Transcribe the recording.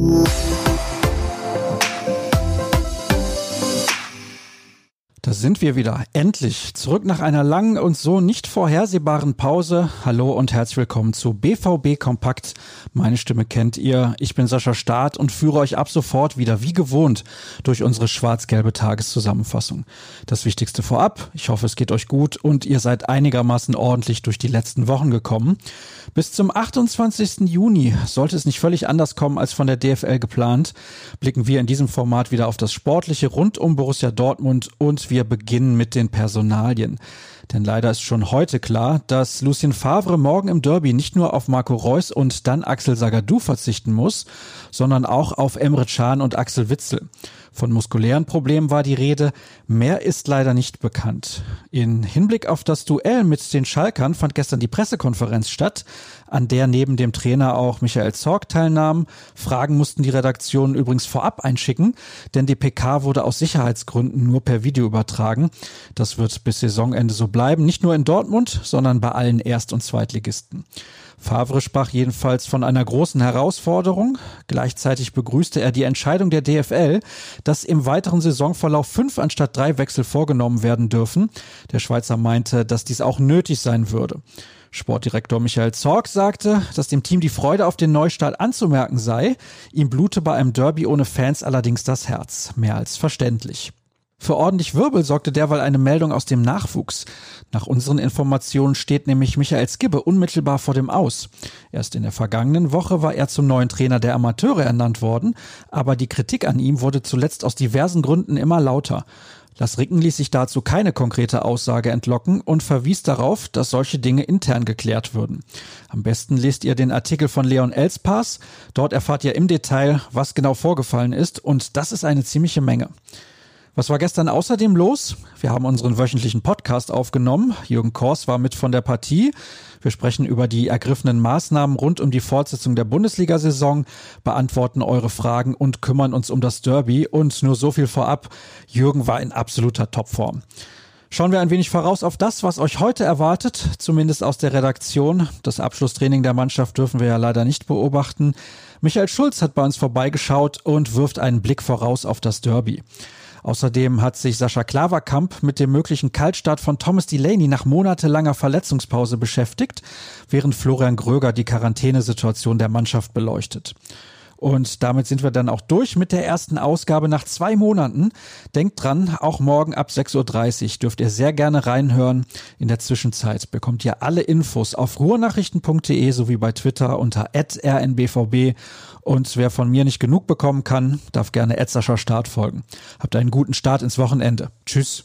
Mm-hmm. Sind wir wieder. Endlich. Zurück nach einer langen und so nicht vorhersehbaren Pause. Hallo und herzlich willkommen zu BVB Kompakt. Meine Stimme kennt ihr. Ich bin Sascha Staat und führe euch ab sofort wieder wie gewohnt durch unsere schwarz-gelbe Tageszusammenfassung. Das Wichtigste vorab. Ich hoffe, es geht euch gut und ihr seid einigermaßen ordentlich durch die letzten Wochen gekommen. Bis zum 28. Juni sollte es nicht völlig anders kommen als von der DFL geplant. Blicken wir in diesem Format wieder auf das Sportliche rund um Borussia Dortmund und wir beginnen mit den Personalien. Denn leider ist schon heute klar, dass Lucien Favre morgen im Derby nicht nur auf Marco Reus und dann Axel Sagadou verzichten muss, sondern auch auf Emre Can und Axel Witzel. Von muskulären Problemen war die Rede. Mehr ist leider nicht bekannt. In Hinblick auf das Duell mit den Schalkern fand gestern die Pressekonferenz statt, an der neben dem Trainer auch Michael Zorg teilnahm. Fragen mussten die Redaktionen übrigens vorab einschicken, denn die PK wurde aus Sicherheitsgründen nur per Video übertragen. Das wird bis Saisonende so bleiben, nicht nur in Dortmund, sondern bei allen Erst- und Zweitligisten. Favre sprach jedenfalls von einer großen Herausforderung. Gleichzeitig begrüßte er die Entscheidung der DFL, dass im weiteren Saisonverlauf fünf anstatt drei Wechsel vorgenommen werden dürfen. Der Schweizer meinte, dass dies auch nötig sein würde. Sportdirektor Michael Zorg sagte, dass dem Team die Freude auf den Neustart anzumerken sei. Ihm blute bei einem Derby ohne Fans allerdings das Herz. Mehr als verständlich. Für ordentlich Wirbel sorgte derweil eine Meldung aus dem Nachwuchs. Nach unseren Informationen steht nämlich Michael Skibbe unmittelbar vor dem Aus. Erst in der vergangenen Woche war er zum neuen Trainer der Amateure ernannt worden, aber die Kritik an ihm wurde zuletzt aus diversen Gründen immer lauter. Las Ricken ließ sich dazu keine konkrete Aussage entlocken und verwies darauf, dass solche Dinge intern geklärt würden. Am besten lest ihr den Artikel von Leon Elspass. Dort erfahrt ihr im Detail, was genau vorgefallen ist und das ist eine ziemliche Menge. Was war gestern außerdem los? Wir haben unseren wöchentlichen Podcast aufgenommen. Jürgen Kors war mit von der Partie. Wir sprechen über die ergriffenen Maßnahmen rund um die Fortsetzung der Bundesliga-Saison, beantworten eure Fragen und kümmern uns um das Derby. Und nur so viel vorab. Jürgen war in absoluter Topform. Schauen wir ein wenig voraus auf das, was euch heute erwartet, zumindest aus der Redaktion. Das Abschlusstraining der Mannschaft dürfen wir ja leider nicht beobachten. Michael Schulz hat bei uns vorbeigeschaut und wirft einen Blick voraus auf das Derby. Außerdem hat sich Sascha Klaverkamp mit dem möglichen Kaltstart von Thomas Delaney nach monatelanger Verletzungspause beschäftigt, während Florian Gröger die Quarantänesituation der Mannschaft beleuchtet. Und damit sind wir dann auch durch mit der ersten Ausgabe nach zwei Monaten. Denkt dran, auch morgen ab 6.30 Uhr dürft ihr sehr gerne reinhören. In der Zwischenzeit bekommt ihr alle Infos auf ruhrnachrichten.de sowie bei Twitter unter rnbvb. Und wer von mir nicht genug bekommen kann, darf gerne Etzerscher Start folgen. Habt einen guten Start ins Wochenende. Tschüss.